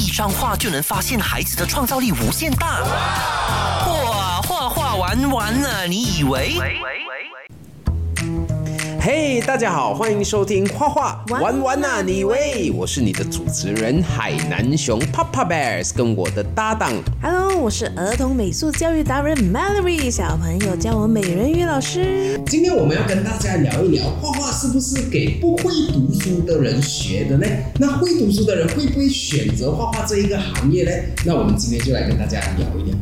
一张画就能发现孩子的创造力无限大。哇，画画玩完了，你以为？嘿，大家好，欢迎收听画画玩玩玩啊，你以为？我是你的主持人海南熊 Papa Bears，跟我的搭档 Hello，我是儿童美术教育达人 Mallory，小朋友叫我美人鱼老师。今天我们要跟大家聊一聊，画画是不是给不会读书的人学的呢？那会读书的人会不会选择画画这一个行业呢？那我们今天就来跟大家聊一聊。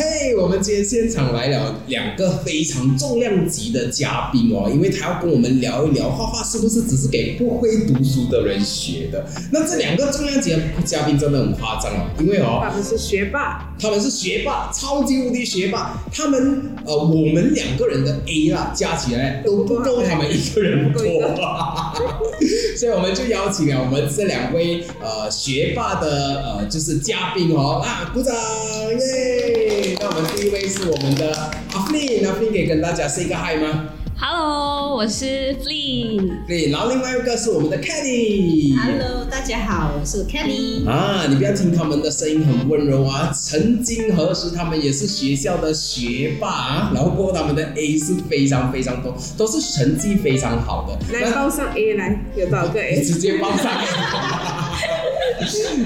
嘿我们今天现场来了两个非常重量级的嘉宾哦，因为他要跟我们聊一聊画画是不是只是给不会读书的人学的。那这两个重量级的嘉宾真的很夸张哦，因为哦，他们是学霸，他们是学霸，超级无敌学霸。他们呃，我们两个人的 A 啦，加起来都不够他们一个人多，所以我们就邀请了我们这两位呃学霸的呃就是嘉宾哦啊，鼓掌耶！那我们第一位是我们的阿 n 阿 n 可以跟大家 say 个 hi 吗？Hello，我是 Flee。对，然后另外一个是我们的 Kelly。Hello，大家好，我是 Kelly。啊，你不要听他们的声音很温柔啊，曾经何时他们也是学校的学霸啊，然后过后他们的 A 是非常非常多，都是成绩非常好的。来报上 A 来，有多少个你 A？直接报上。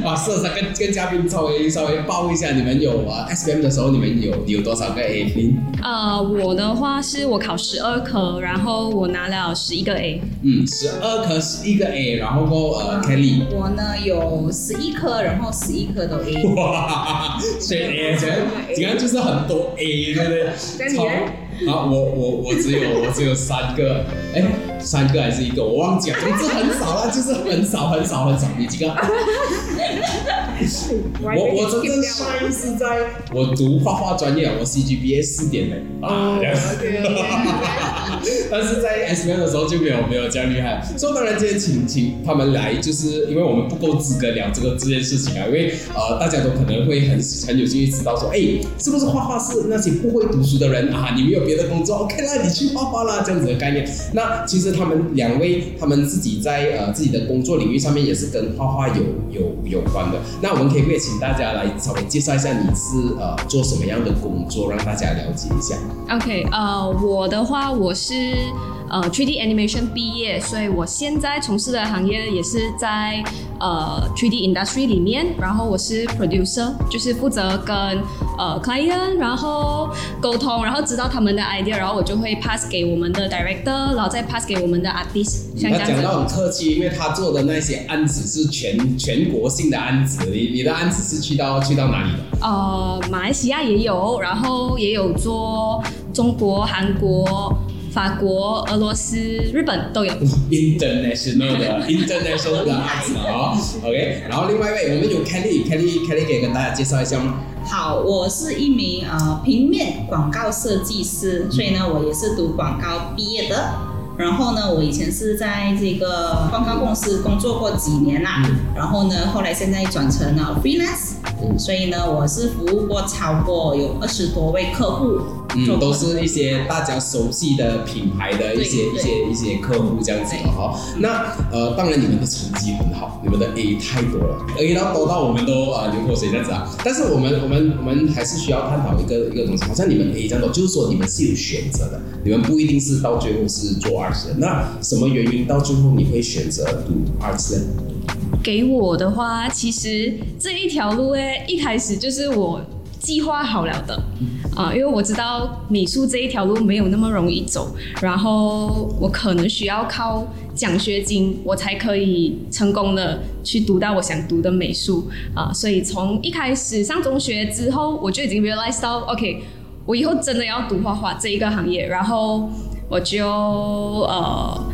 啊，是是，跟跟嘉宾稍微稍微报一下，你们有啊 S M 的时候，你们有有多少个 A？零？呃，我的话是我考十二科，然后我拿了十一个 A。嗯，十二科十一个 A，然后过呃 Kelly。我呢有十一科，然后十一科都 A。哇，所以 A 这样这样就是很多 A，对不对？那你呢啊，我我我只有我只有三个，哎，三个还是一个，我忘记了，总之很少啦，就是很少很少很少。你几个？我我真正 shine 是在我读画画专业，我 CGPA 四点零啊，但是在 S M 的时候就没有没有这样厉害，所以当然今天请请他们来，就是因为我们不够资格聊这个这件事情啊，因为呃大家都可能会很很有兴趣知道说，哎，是不是画画是那些不会读书的人 啊？你没有别的工作，OK 啦，你去画画啦，这样子的概念。那其实他们两位他们自己在呃自己的工作领域上面也是跟画画有有有关的。那我们可以不可以请大家来稍微介绍一下你是呃做什么样的工作，让大家了解一下？OK，呃，我的话我是呃 3D animation 毕业，所以我现在从事的行业也是在呃 3D industry 里面，然后我是 producer，就是负责跟呃 client 然后沟通，然后知道他们的 idea，然后我就会 pass 给我们的 director，然后再 pass 给我们的 artist，像这样子。讲到很客气，因为他做的那些案子是全全国性的案子，你你的案子是去到去到哪里的？呃，马来西亚也有，然后也有做中国、韩国、法国、俄罗斯、日本都有。international 的 international 的案子哦，OK。然后另外一位我们有 Kelly，Kelly，Kelly 可以跟大家介绍一下吗？好，我是一名呃平面广告设计师，所以呢，我也是读广告毕业的。然后呢，我以前是在这个广告公司工作过几年啦，然后呢，后来现在转成了 freelance，嗯所以呢，我是服务过超过有二十多位客户，嗯，都是一些大家熟悉的品牌的一些一些一些客户这样子的哈。那呃，当然你们的成绩很好，你们的 A 太多了，A 到多到我们都啊流口水这样子啊。但是我们我们我们还是需要探讨一个一个东西，好像你们 A 这样多，就是说你们是有选择的，你们不一定是到最后是做 arts 的。那什么原因到最后你会选择读 arts 呢？给我的话，其实这一条路诶，一开始就是我计划好了的啊、因为我知道美术这一条路没有那么容易走，然后我可能需要靠奖学金，我才可以成功的去读到我想读的美术啊、所以从一开始上中学之后，我就已经 realize 到，OK，我以后真的要读画画这一个行业，然后我就呃。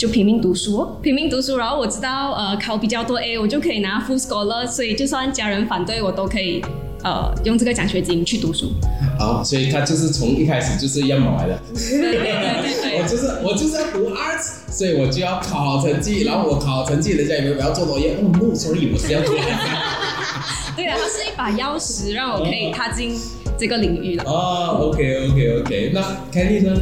就拼命读书哦，拼命读书。然后我知道，呃，考比较多 A，我就可以拿 full scholar，所以就算家人反对我，都可以，呃，用这个奖学金去读书。好，所以他就是从一开始就是要买的。对对对我就是我就是要读 arts，所以我就要考好成绩，然后我考好成绩，人家以为我要做作业，哦，no，sorry，我是要读 arts。对啊，它是一把钥匙，让我可以踏进这个领域的。哦，OK OK OK，那 Kenny 呢？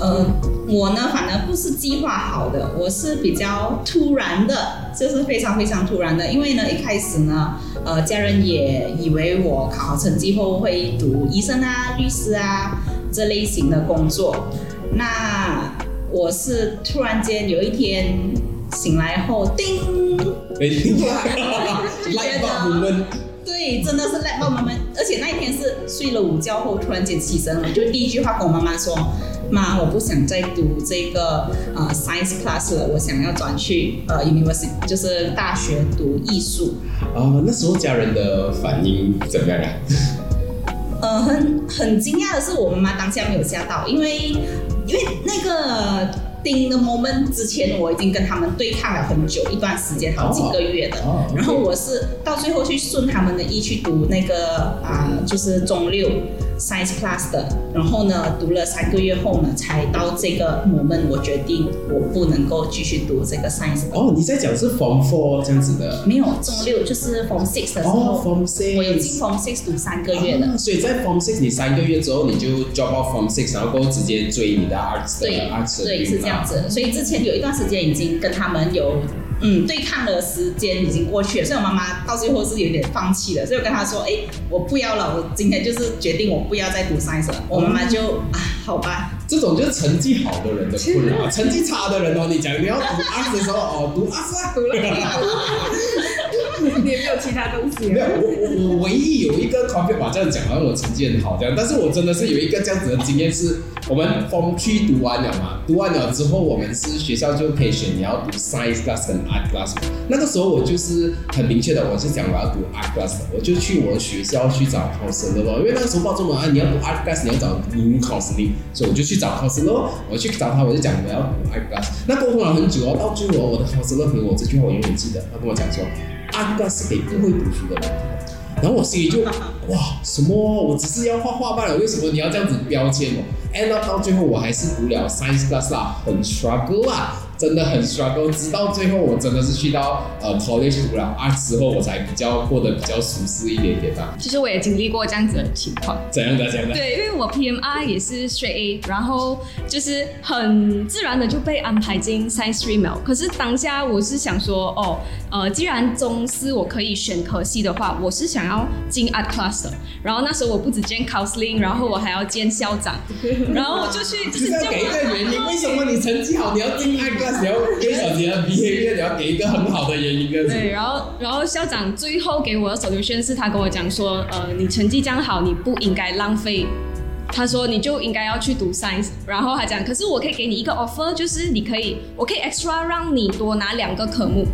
呃，我呢，反而不是计划好的，我是比较突然的，就是非常非常突然的。因为呢，一开始呢，呃，家人也以为我考好成绩后会读医生啊、律师啊这类型的工作。那我是突然间有一天醒来后，叮，没听过，来吧，我们对，真的是 let 我妈妈，而且那一天是睡了午觉后突然间起身了，就第一句话跟我妈妈说：“妈，我不想再读这个呃 science class 了，我想要转去呃 university，就是大学读艺术。啊，那时候家人的反应怎么样啊？” 呃，很很惊讶的是，我妈妈当下没有吓到，因为因为那个叮的 moment 之前，我已经跟他们对抗了很久一段时间，好几个月的。哦哦然后我是到最后去顺他们的意去读那个啊、就是中六 science class 的。然后呢，读了三个月后呢，才到这个 moment，我决定我不能够继续读这个 science。哦，你在讲是 Form Four 这样子的。没有中六，就是 form six 的时候，哦，Form Six。我已经 form six 读三个月了。啊所以在 Form Six 你三个月之后你就 drop out Form Six，然后过后直接追你的 Arts 的对 Arts 的对，是这样子。所以之前有一段时间已经跟他们有嗯。对抗的时间已经过去了，所以我妈妈到最后是有点放弃了，所以我跟她说，哎，我不要了，我今天就是决定我不要再读 science 了。我妈妈就啊，好吧，这种就是成绩好的人的困扰，成绩差的人哦，你讲你要读 Arts 的时候哦，读 Arts 啊。你也没有其他东西没有，我我我唯一有一个 conflict 吧，这样讲好像我成绩很好这样，但是我真的是有一个这样子的经验是，我们 Form 区读完了嘛，读完了之后，我们是学校就可以选你要读 Science class 跟 Art class。那个时候我就是很明确的，我是讲我要读 Art class，我就去我的学校去找 counselor 咯，因为那个时候报中文啊，你要读 Art class，你要找 new counseling，所以我就去找 counselor，我去找他，我就讲我要读 Art class，那沟通了很久哦，到最后我的 counselor 给我这句话我永远记得，他跟我讲说。阿哥是给不会读书的人读的。然后我心里就哇，什么？我只是要画画罢了，为什么你要这样子标签哦？end up 到最后我还是读了 science class 啦，很 struggle 啊，真的很 struggle。直到最后我真的是去到呃 college 读了 art 之后，我才比较过得比较舒适一点点吧。其实我也经历过这样子的情况。怎样的？怎样的？对，因为我 PMR 也是 straight A，然后就是很自然的就被安排进 Science Stream 了。可是当下我是想说，哦，呃，既然中师我可以选科系的话，我是想要进 Art Class 的。然后那时候我不止见 counseling，然后我还要见校长，然后我就去就就是是要给一个原因，为什么你成绩好，你要进 art class，你要给小你的 behavior，你要给一个很好的原因。对，然后然后校长最后给我的 solution 是他跟我讲说，呃，你成绩这样好，你不应该浪费。他说你就应该要去读 science，然后他讲，可是我可以给你一个 offer，就是你可以，我可以 extra 让你多拿两个科目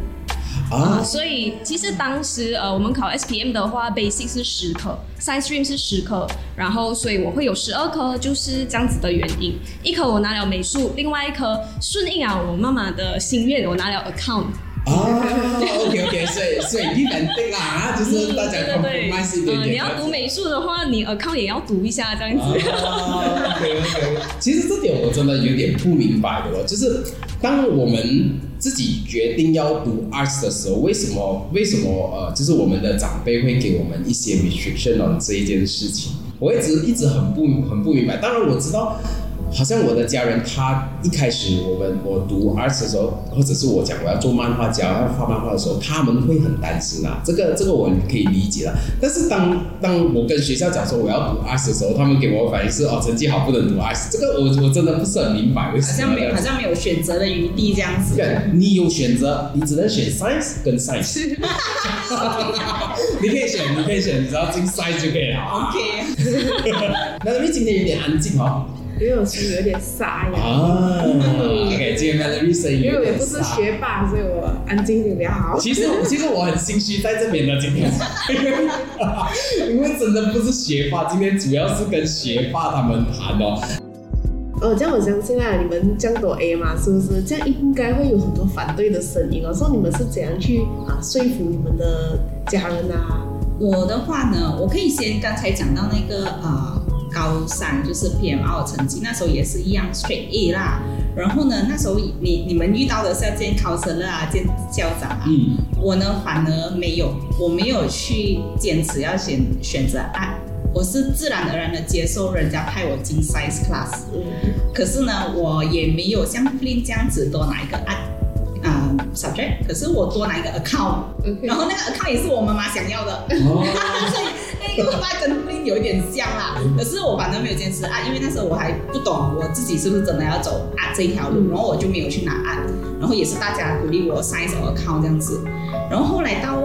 啊、所以其实当时呃我们考 SPM 的话，basic 是十科，science stream 是十科，然后所以我会有十二科，就是这样子的原因。一科我拿了美术，另外一科顺应啊我妈妈的心愿，我拿了 account。啊，OK OK，所以所以一本定啦，啊，就是大家对对对，compromise 一点呃点。你要读美术的话，你 account 也要读一下这样子。啊，OK OK，其实这点我真的有点不明白的哦，就是当我们自己决定要读 arts 的时候，为什么为什么呃，就是我们的长辈会给我们一些 restriction on 这一件事情？我一直一直很不很不明白。当然我知道。好像我的家人，他一开始我们我读 arts 的时候，或者是我讲我要做漫画家，要画漫画的时候，他们会很担心啊。这个这个我可以理解了。但是当当我跟学校讲说我要读 arts 的时候，他们给我的反应是哦，成绩好不能读 arts。这个我我真的不是很明白为好什么要这样子。像没有好像没有选择的余地这样子。对，你有选择，你只能选 science 跟 science。你可以选，你可以选，你只要进 science 就可以了。OK，那因为今天有点安静哦。因为我心里有点沙哑，啊，OK，今天 Melody 声音因为我也不是沙学霸，所以我安静一点比较好。其实 其实我很心虚在这边的今天，因为真的不是学霸，今天主要是跟学霸他们谈哦。哦，这样我相信啊，你们这样多 A 嘛，是不是？这样应该会有很多反对的声音哦。说你们是怎样去啊说服你们的家人啊？我的话呢，我可以先刚才讲到那个呃高三就是 PMR 的成绩，那时候也是一样 straight A 啦。然后呢，那时候你你们遇到的是要见考生了啊，见校长啊，嗯，我呢反而没有，我没有去坚持要选选择爱，我是自然而然的接受人家派我进 science class，嗯。可是呢，我也没有像 Flynn 这样子多拿一个爱啊、subject，可是我多拿一个 account，，OK，然后那个 account 也是我妈妈想要的。哦，所以那个爸跟 Flynn 有一点像啦，可是我反正没有坚持啊，因为那时候我还不懂我自己是不是真的要走啊这一条路，然后我就没有去拿啊，然后也是大家鼓励我 science or account 这样子，然后后来到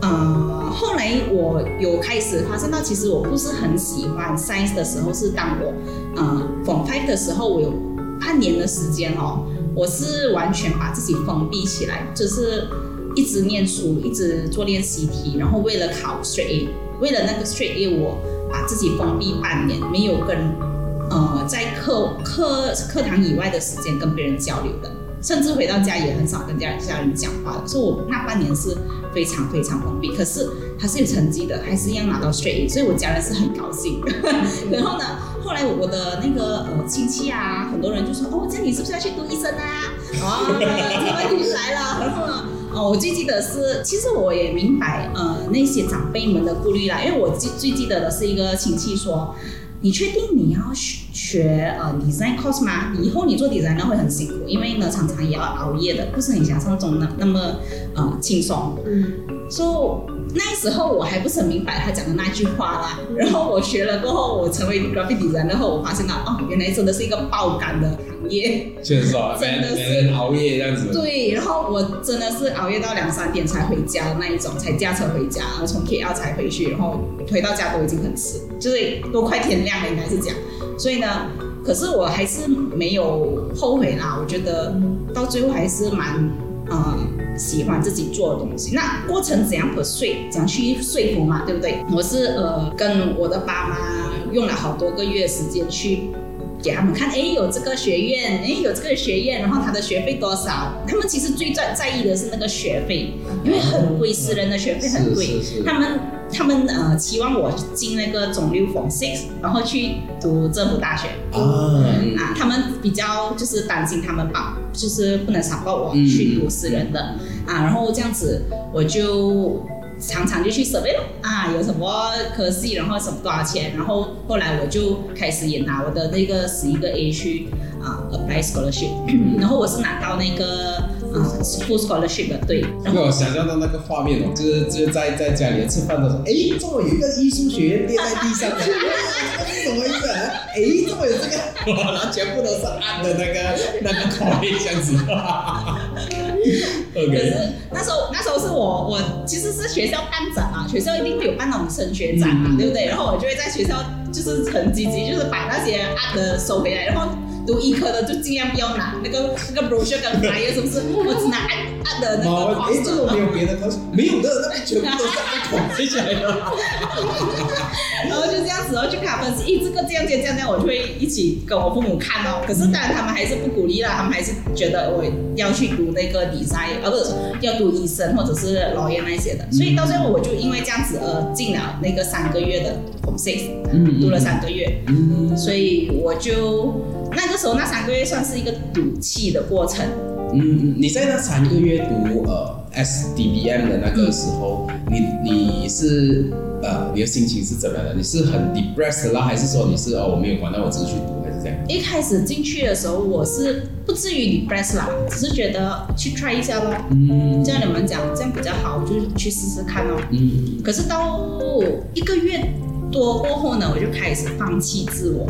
呃后来我有开始发现到，其实我不是很喜欢 science 的时候，是当我呃 form five 的时候，我有半年的时间哦，我是完全把自己封闭起来，就是一直念书，一直做练习题，然后为了考 straight A，为了那个 straight A，我把自己封闭半年，没有跟呃在课课课堂以外的时间跟别人交流的，甚至回到家也很少跟家家人讲话的，所以我那半年是非常非常封闭，可是还是有成绩的，还是一样拿到 straight A，所以我家人是很高兴。然后呢，后来我的那个呃亲戚啊，很多人就说哦，这样你是不是要去读医生啊？哦，这个问题就来了。然后呢，哦，我最记得是，其实我也明白呃那些长辈们的顾虑啦，因为我最最记得的是一个亲戚说。你确定你要学学呃 design course 吗？以后你做 design 会很辛苦，因为呢常常也要熬夜的，不是你想象中那那么呃轻松。嗯所、以那时候我还不是很明白他讲的那句话啦。然后我学了过后，我成为 graphic designer 后，我发现了哦，原来真的是一个爆肝的行业。确实啊，真的是熬夜这样子，对，然后我真的是熬夜到两三点才回家的那一种，才驾车回家，然后从 KL 才回去，然后回到家都已经很迟，就是都快天亮了，应该是这样。所以呢，可是我还是没有后悔啦，我觉得到最后还是蛮呃喜欢自己做的东西。那过程怎样 persuade，怎样去说服嘛，对不对？我是呃跟我的爸妈用了好多个月时间去给他们看，哎，有这个学院，哎，有这个学院，然后他的学费多少？他们其实最在在意的是那个学费，因为很贵，私人的学费很贵。他们他们呃期望我进那个中六 Form Six，然后去读政府大学。啊，啊，他们比较就是担心他们把就是不能强迫我嗯去读私人的、啊，然后这样子我就常常就去 survey 咯啊，有什么科系，然后什么多少钱，然后后来我就开始也拿我的那个十一个 A 去啊 apply scholarship，然后我是拿到那个啊 full scholarship 的，对，然后我想象到那个画面哦，就是就是在在家里吃饭的时候，哎，怎么有一个艺术学院跌在地上的？这个是怎么意思啊？哎，怎么有这个？哇，然后 全部都是暗的那个那个口味这样子。可是那时候那时候是我我其实是学校办展嘛，学校一定会有办那种升学展嘛，嗯对不对？然后我就会在学校就是很积极，就是把那些案的收回来，然后读医科的就尽量不要拿那个那个 brochure 跟 flyer 是不是？我只拿案案的那个哎，这个没有别的东西，没有的，那边全部都是按口味起来的。然后就这样子，然后就跟他分析，咦，这个这样这样这样我就会一起跟我父母看哦。可是当然他们还是不鼓励啦，他们还是觉得我要去读那个 design，而不是要读医生或者是 lawyer 那些的。所以到最后我就因为这样子而进了那个三个月的 form six，嗯读了三个月，嗯所以我就那个时候那三个月算是一个赌气的过程。嗯，你在那三个月读呃 SDBM 的那个时候，你你是呃你的心情是怎么样的？你是很 depressed 啦，还是说你是哦我没有管，那我只是去读，还是这样？一开始进去的时候，我是不至于 depressed 啦，只是觉得去 try 一下咯。嗯这样你们讲这样比较好，我就去试试看咯。嗯可是到一个月多过后呢，我就开始放弃自我，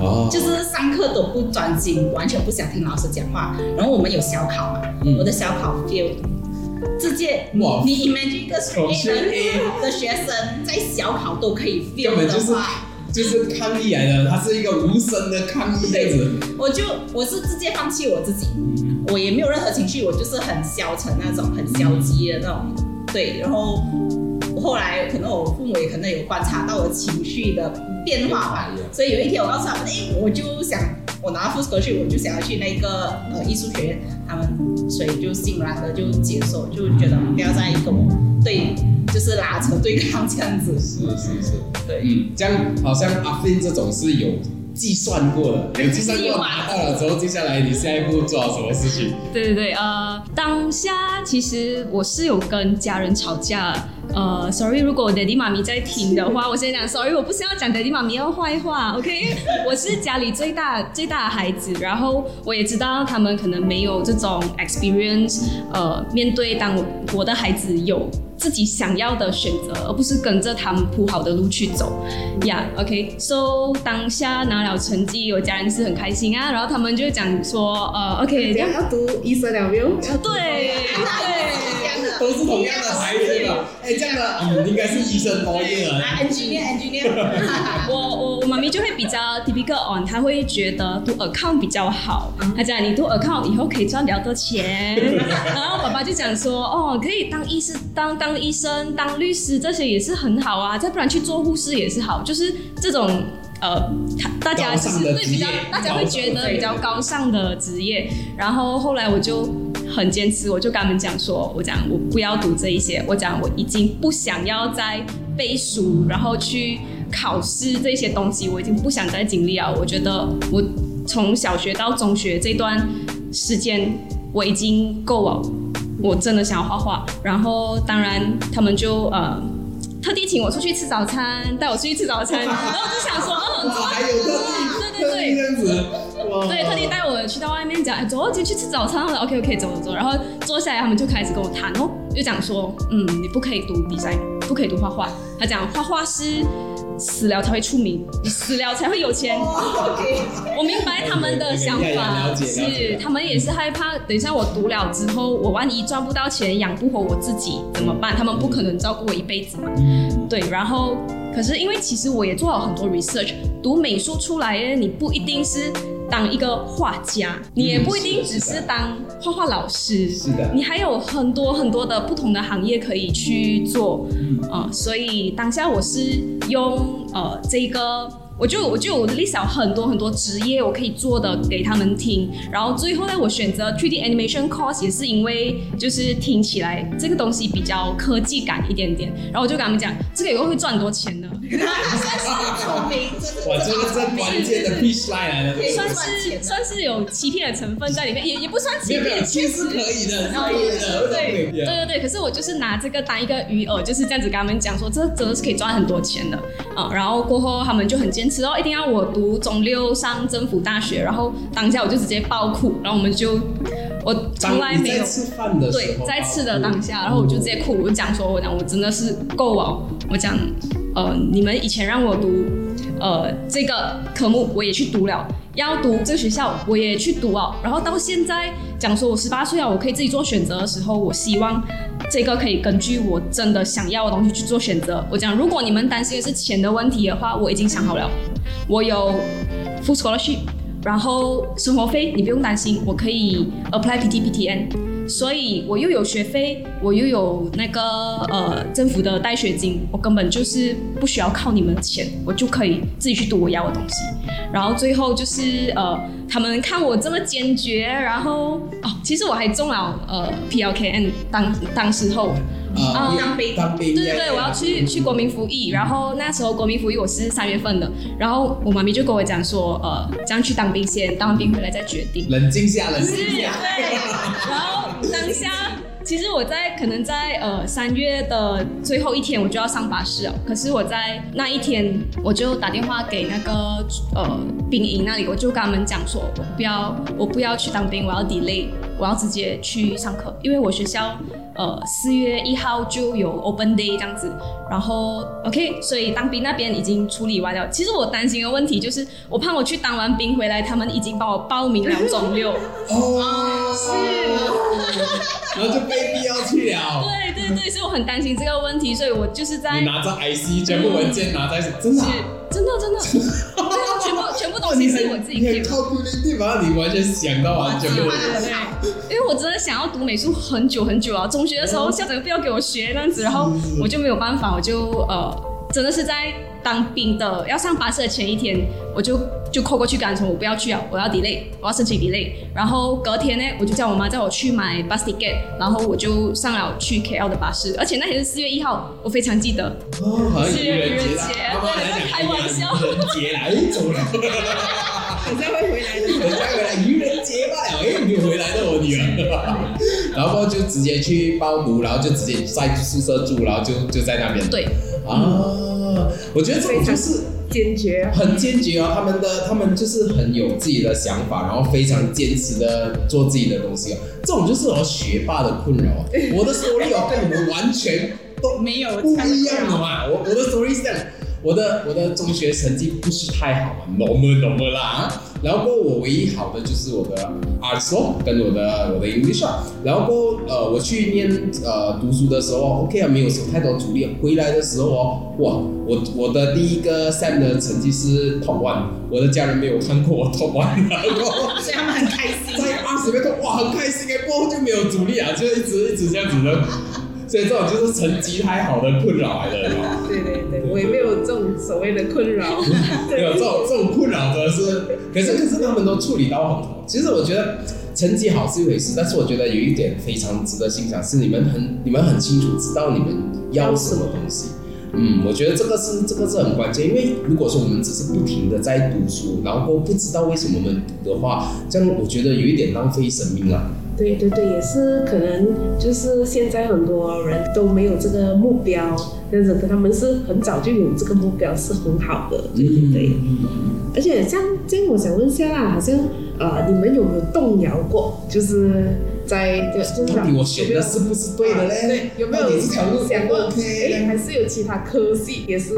哦，就是上课都不专心，完全不想听老师讲话。然后我们有小考嘛，嗯我的小考 fail。直接你哇你 imagine 一个考 A 的的学生在小考都可以根 fail 本就是的话，就是抗议来的，它是一个无声的抗议这样子。我就我是直接放弃我自己，我也没有任何情绪，我就是很消沉那种，很消极的那种。对，然后后来可能我父母也可能有观察到我情绪的变化吧，所以有一天我告诉他们，哎，我就想我拿到 full scholarship，我就想要去那个呃艺术学院，他们所以就欣然的就接受，就觉得不要再跟我对就是拉扯对抗这样子。是是是，对，嗯，这样好像阿飞这种是有计算过了，有计算过拿到了之后，接下来你下一步做什么事情？对对对，呃，当下其实我是有跟家人吵架，呃，sorry，如果我爹地妈咪在听的话，我先讲 sorry，我不是要讲爹地妈咪的坏话，OK？我是家里最大最大的孩子，然后我也知道他们可能没有这种 experience，呃，面对当我我的孩子有。自己想要的选择，而不是跟着他们铺好的路去走。呀，OK，so 当下拿了成绩，我家人是很开心啊。然后他们就讲说，呃，OK，这样要读医生了没有？对对，都是同样的孩子嘛。哎，这样的，嗯，应该是医生多一点。Engineer，Engineer。我我我妈咪就会比较 typical on，她会觉得读 account 比较好。她讲你读 account 以后可以赚比较多钱。然后爸爸就讲说，哦，可以当医生，当当。医生、当律师这些也是很好啊，再不然去做护士也是好，就是这种呃，大家其实对比较，大家会觉得比较高尚的职业。然后后来我就很坚持，我就跟他们讲说，我讲我不要读这一些，我讲我已经不想要再背书，然后去考试这些东西，我已经不想再经历了。我觉得我从小学到中学这段时间，我已经够了。我真的想要画画，然后当然他们就呃特地请我出去吃早餐，带我出去吃早餐，然后我就想说，嗯，还有特地，对对对，这样子，对，特地带我去到外面讲，哎，走，就去吃早餐了，OK OK，走走走，然后坐下来，他们就开始跟我谈哦，就讲说，嗯，你不可以读比赛，不可以读画画，他讲画画是。死了才会出名，死了才会有钱。我明白他们的想法，是他们也是害怕，等一下我读了之后，我万一赚不到钱，养不活我自己怎么办？他们不可能照顾我一辈子嘛。对，然后可是因为其实我也做了很多 research，读美术出来，你不一定是。当一个画家，你也不一定只是当画画老师，是的，你还有很多很多的不同的行业可以去做，啊，所以当下我是用呃这个。我就我就 list 很多很多职业我可以做的给他们听，然后最后呢，我选择 3D animation course 也是因为就是听起来这个东西比较科技感一点点，然后我就跟他们讲，这个以后会赚很多钱的。算是聪明，哇，这个是关键的 pitch line 来的，算是算是有欺骗的成分在里面，也也不算欺骗，其实可以的，可以的，对对对对。可是我就是拿这个当一个鱼饵，就是这样子跟他们讲说，这真的是可以赚很多钱的啊。然后过后他们就很坚。坚持哦，一定要我读中六上政府大学，然后当下我就直接爆哭，然后我们就我从来没有吃饭的对在吃的当下，然后我就直接哭，我讲说，我讲我真的是够了，我讲呃，你们以前让我读呃这个科目，我也去读了。要读这个学校，我也去读哦。然后到现在讲说，我十八岁啊，我可以自己做选择的时候，我希望这个可以根据我真的想要的东西去做选择。我讲，如果你们担心的是钱的问题的话，我已经想好了，我有 full scholarship，然后生活费你不用担心，我可以 apply PTPTN。所以我又有学费，我又有那个呃政府的带学金，我根本就是不需要靠你们的钱，我就可以自己去读我要的东西。然后最后就是呃，他们看我这么坚决，然后哦，其实我还中了呃 PLKN 当当时候。啊，当兵，当兵，对对对，我要去去国民服役，然后那时候国民服役我是三月份的，然后我妈咪就跟我讲说，呃，这样去当兵先，当完兵回来再决定。冷静下，冷静下。当下，其实我在可能在呃三月的最后一天我就要上巴士了，可是我在那一天我就打电话给那个呃兵营那里，我就跟他们讲说，我不要我不要去当兵，我要 delay，我要直接去上课，因为我学校。呃，四月一号就有 open day 这样子，然后 OK，所以当兵那边已经处理完了。其实我担心的问题就是，我怕我去当完兵回来，他们已经帮我报名了肿瘤。哦，是，然后就被逼要去了。对对对，所以我很担心这个问题，所以我就是在你拿着 IC 全部文件拿在，真的。真的真的，东西是我自己填。靠固定地方，你完全想到完全没有。因为我真的想要读美术很久很久啊，中学的时候校长不要给我学那样子，然后我就没有办法，我就呃真的是在当兵的要上巴士的前一天，我就就 call 过去跟他说我不要去啊，我要 delay，我要申请 delay。然后隔天呢，我就叫我妈叫我去买 bus ticket，然后我就上了去 KL 的巴士，而且那天是四月一号，我非常记得。哦，好像是愚人节愚人节啦，他们来讲开玩笑愚人节啦，哎走了，好像会回来的。人家回来愚人节罢了，哎，没有回来的我女儿，然后就直接去报读，然后就直接在宿舍住，然后就就在那边。对，啊，我觉得这种就是坚决。很坚决哦，他们的他们就是很有自己的想法，然后非常坚持的做自己的东西哦。这种就是我学霸的困扰啊。我的 story 哦跟你们完全都没有不一样的嘛。我我的 story 是这样，我的我的中学成绩不是太好嘛，normal normal 啦。然后过后我唯一好的就是我的 arts 哦跟我的我的 English 啊。然后过后呃我去念呃读书的时候，OK 啊，没有什么太多阻力。回来的时候哦，哇，我我的第一个 SAM 的成绩是 top one，我的家人没有看过我 top one，然后所以他们很开心。在二十分钟，哇，很开心哎，过后就没有阻力啊，就一直一直这样子的。所以这种就是成绩太好的困扰来的，对对对，我也没有这种所谓的困扰。没有这种这种困扰真的是，可是可是他们都处理到很好。其实我觉得成绩好是一回事，但是我觉得有一点非常值得欣赏，是你们很你们很清楚知道你们要什么东西。嗯，我觉得这个是这个是很关键，因为如果说我们只是不停的在读书，然后不知道为什么我们读的话，这样我觉得有一点浪费生命啊。对对对，也是可能就是现在很多人都没有这个目标，这样子，他们是很早就有这个目标，是很好的，对对对。而且像这样，我想问一下啦，好像呃，你们有没有动摇过？就是在就是到底我选的是不是对的嘞？对，有没有到底这条路想过？OK 哎，还是有其他科系也是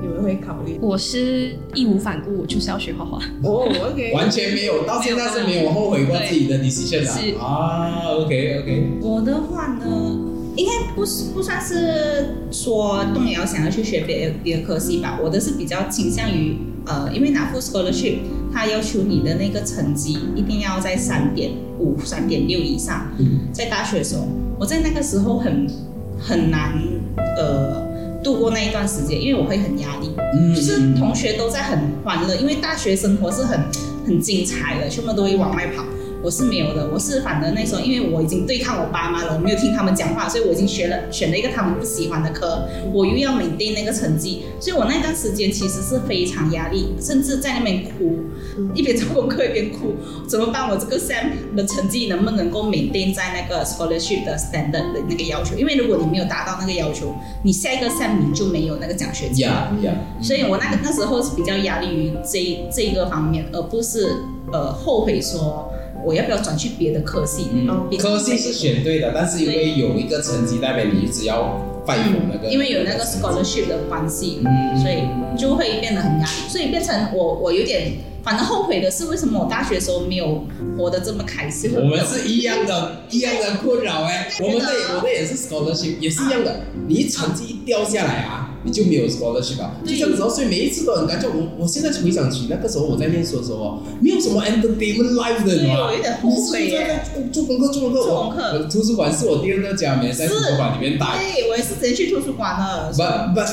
你们会考虑？我是义无反顾，我就是要学画画。哦，OK，完全没有，到现在是没有后悔过自己的 decision 是啊。啊，OK OK，我的话呢，应该不是不算是说动摇想要去学别的别的科系吧，我的是比较倾向于呃，因为拿 full scholarship，他要求你的那个成绩一定要在三点五、三点六以上。嗯在大学的时候，我在那个时候很很难呃度过那一段时间，因为我会很压力。嗯就是同学都在很欢乐，因为大学生活是很很精彩的，全部都会往外跑。我是没有的，我是反正那时候，因为我已经对抗我爸妈了，我没有听他们讲话，所以我已经学了选了一个他们不喜欢的科，我又要 maintain 那个成绩，所以我那段时间其实是非常压力，甚至在那边哭，一边做功课一边哭，怎么办？我这个 SAM 的成绩能不能够 maintain 在那个 scholarship 的 standard 的那个要求？因为如果你没有达到那个要求，你下一个 SAM 你就没有那个奖学金。所以我那个那时候是比较压力于这这一个方面，而不是呃后悔说我要不要转去别的科系。嗯，科系是选对的，但是因为有一个成绩代表你一直要 fight for 那个，因为有那个 scholarship 的关系，嗯。所以就会变得很压力，所以变成我我有点，反正后悔的是为什么我大学时候没有活得这么开心。我们是一样的，一样的困扰哎、我们的我的也是 scholarship，也是一样的。你一成绩一掉下来啊，你就没有 scholarship 了，就这样子哦。所以每一次都很感觉，我我现在回想起那个时候我在念书的时候哦，没有什么 entertainment life 的，你知道吗？对我有点后悔做做功课，做功课，做功课我我图书馆是我第二个家，每天在图书馆里面待。对，我也是直接去图书馆了。不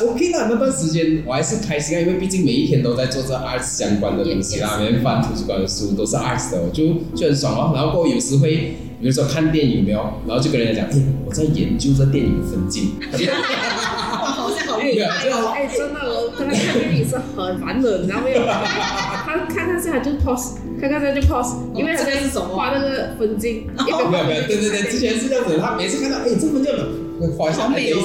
不 OK 啦，那段时间我还是开心啊，因为毕竟每一天都在做这 arts 相关的东西啦，每天翻图书馆的书都是 arts 的，我就就很爽哦。然后过后有时会，比如说看电影没有，然后就跟人家讲，哎，我在研究这电影的分镜。哎，真的，我跟他看电影是很烦的，你知道没有？他看看下就 pause，看看下就 pause，因为他在画那个分镜，一边没有没有，对对对，之前是这样子，他每次看到，哎，这分镜了，画一下，画一下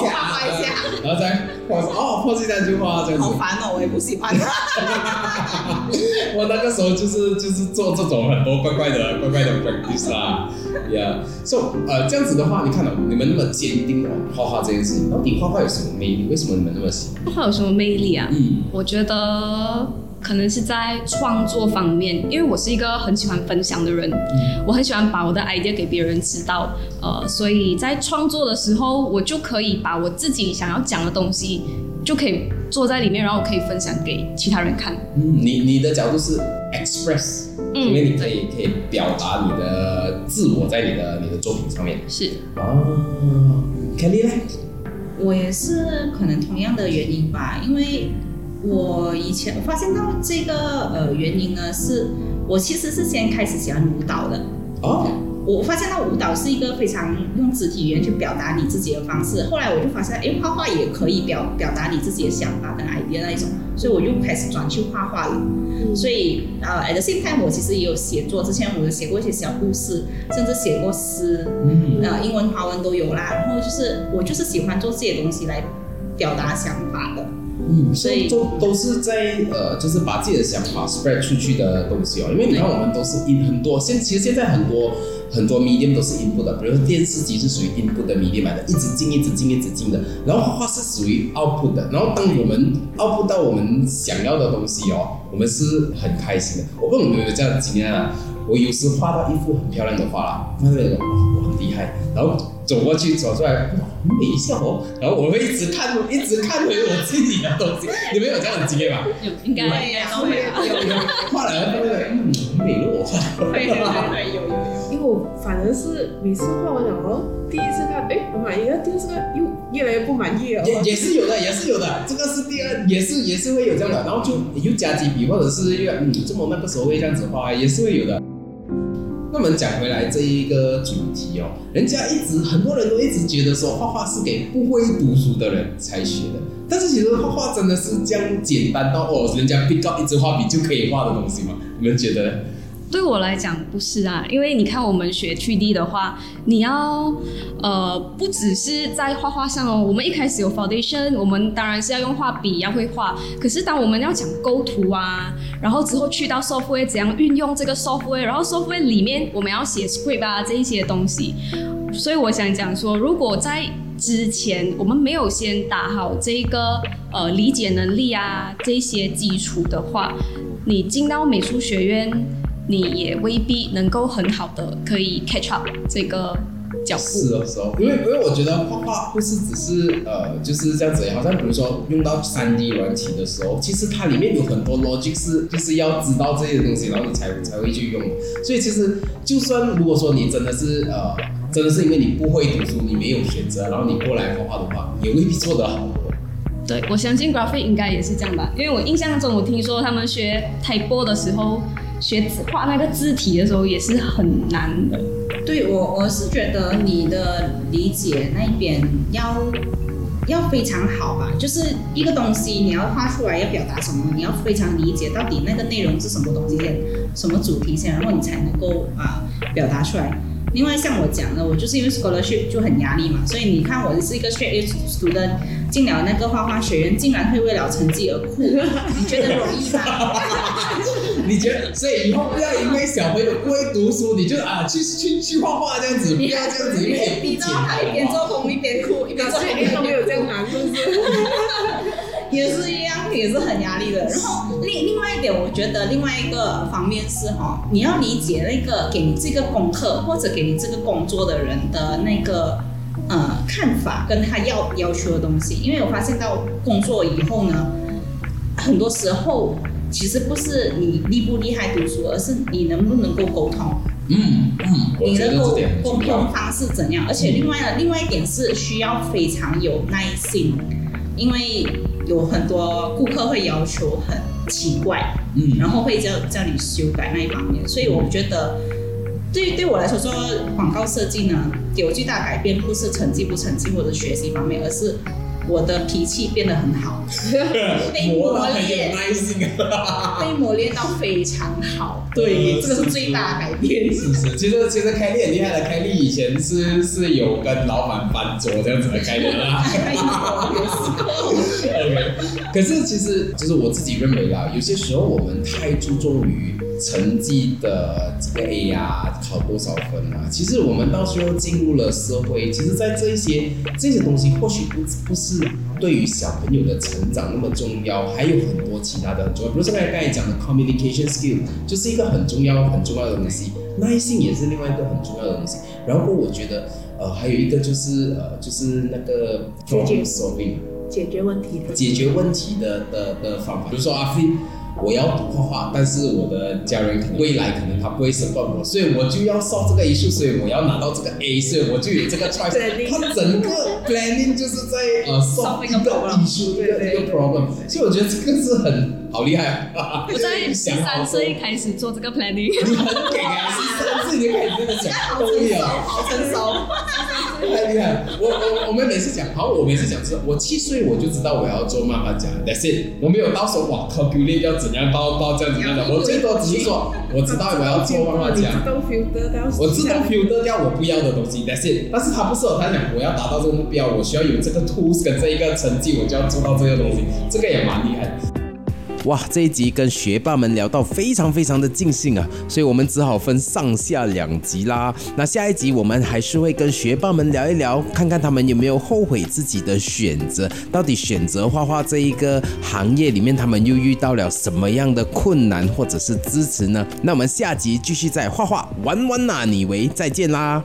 然后再画，哦，画这张就画这样子。好烦哦，我也不喜欢。我那个时候就是就是做这种很多怪怪的怪怪的 practice 啦，yeah，so 呃这样子的话，你看到、你们那么坚定哦画画这件事情，到底画画有什么魅力？为什么你们那么喜欢？画画有什么魅力啊？嗯我觉得可能是在创作方面，因为我是一个很喜欢分享的人，我很喜欢把我的 idea 给别人知道，呃，所以在创作的时候，我就可以把我自己想要讲的东西，就可以做在里面，然后我可以分享给其他人看。嗯，你你的角度是 express，、嗯因为你可以可以表达你的自我在你的你的作品上面是，啊。Kelly 呢？我也是可能同样的原因吧，因为我以前我发现到这个呃原因呢，是我其实是先开始喜欢舞蹈的。哦，我发现到舞蹈是一个非常用肢体语言去表达你自己的方式。后来我就发现，哎，画画也可以表表达你自己的想法跟 idea 那一种，所以我就开始转去画画了。所以呃，at the same time，我其实也有写作，之前我有写过一些小故事，甚至写过诗，嗯呃，英文、华文都有啦。然后就是我就是喜欢做这些东西来表达想法的。嗯，所以都都是在呃，就是把自己的想法 spread 出去的东西哦。因为你看，我们都是 in 很多，现其实现在很多很多 medium 都是 input 的，比如说电视机是属于 input 的 medium 来的，一直进一直进一直进的。然后画画是属于 output 的，然后当我们 output 到我们想要的东西哦，我们是很开心的。我不知道你们有没有这样的经验啊？我有时画到一幅很漂亮的画啦，那个人哇，我很厉害，然后走过去走出来，哇，很美一下哦，然后我会一直看，一直看回我自己的东西。你们有这样的经验吗？有应该会啊会啊有有画了，对不对？嗯，很美了我画。对对对，有有有。因为我反而是每次画完了哦，第一次看哎很满意，然后第二次看又越来越不满意了。也也是有的，也是有的，这个是第二，也是也是会有这样的，然后就又加几笔，或者是又嗯，这么那个时候会这样子画，也是会有的。那我们讲回来这一个主题哦，人家一直很多人都一直觉得说画画是给不会读书的人才学的，但是其实画画真的是这样简单到哦，人家 pick up 一支画笔就可以画的东西吗？你们觉得？对我来讲不是啊，因为你看我们学 3D 的话，你要呃不只是在画画上哦，我们一开始有 foundation，我们当然是要用画笔，要会画。可是当我们要讲构图啊，然后之后去到 software 怎样运用这个 software，然后 software 里面我们要写 script 啊这一些东西，所以我想讲说，如果在之前我们没有先打好这个呃理解能力啊这些基础的话，你进到美术学院。你也未必能够很好的可以 catch up 这个脚步。是哦，是哦，因为因为我觉得画画不是只是呃就是这样子，好像比如说用到三 D 软体的时候，其实它里面有很多 logic 是就是要知道这些东西，然后你才才会去用。所以其实就算如果说你真的是呃真的是因为你不会读书，你没有选择，然后你过来画画的话，也未必做得好的。对，我相信 graphic 应该也是这样吧，因为我印象中我听说他们学 typo 的时候，学字画那个字体的时候也是很难的。对我，我是觉得你的理解那边要要非常好吧，就是一个东西你要画出来要表达什么，你要非常理解到底那个内容是什么东西先，什么主题先，然后你才能够啊、表达出来。另外像我讲的，我就是因为 scholarship 就很压力嘛，所以你看我是一个 straight A student，进了那个画画学院，竟然会为了成绩而哭，你觉得容易吗？你觉得？所以以后不要因为小朋友不会读书，你就啊去去去画画这样子，不要这样子，因为也不简逼到他一边单。做工一边哭，一边做所工都没有这样难，是不是？也是一样，也是很压力的。然后另另外一点，我觉得另外一个方面是哈，你要理解那个给你这个功课或者给你这个工作的人的那个呃看法跟他要要求的东西。因为我发现到工作以后呢，很多时候其实不是你厉不厉害读书，而是你能不能够沟通。嗯嗯，我你的沟通。方式怎样？而且另外呢，另外一点是需要非常有耐心，因为有很多顾客会要求很奇怪，嗯然后会叫叫你修改那一方面，所以我觉得。对对我来说，做广告设计呢，有巨大改变不是成绩不成绩或者学习方面，而是我的脾气变得很好，被磨到很有练，耐心啊。被磨练到非常好。对，这个是最大的改变。是是，其实其实凯莉很厉害的，凯莉以前是是有跟老板翻桌这样子的概念啦。可是其实就是我自己认为啦，有些时候我们太注重于成绩的几个 A 呀、考多少分啊，其实我们到时候进入了社会，其实，在这一些这些东西或许不不是对于小朋友的成长那么重要，还有很多其他的很重要，比如说刚才刚才讲的 communication skill，就是一个很重要很重要的东西，耐性也是另外一个很重要的东西。然后我觉得呃还有一个就是呃就是那个 problem solving。解决问题的。解决问题的的的方法，比如说阿飞，我要读画画，但是我的家人可能未来可能他不会 support 我，所以我就要上这个艺术，所以我要拿到这个 A，所以我就有这个 choice。他整个 planning 就是在呃 solve 一个艺术一个一个 problem，所以我觉得这个是很好厉害。我在十三岁开始做这个 planning，你很给啊，十三岁就开始这个讲都有，好成熟。太厉害！我我我们每次讲，好，我每次讲是，我七岁我就知道我要做漫画家，That's it。我没有到时候哇，calculate 要怎样到到这样子样的，我最多只是说，我知道我要做漫画家，我自动 filter 掉我不要的东西，That's it。但是他不是，他讲我要达到这个目标，我需要有这个 tools 跟这一个成绩，我就要做到这个东西，这个也蛮厉害。哇，这一集跟学霸们聊到非常非常的尽兴啊，所以我们只好分上下两集啦。那下一集我们还是会跟学霸们聊一聊，看看他们有没有后悔自己的选择，到底选择画画这一个行业里面，他们又遇到了什么样的困难或者是支持呢？那我们下集继续在画画玩玩哪里为再见啦！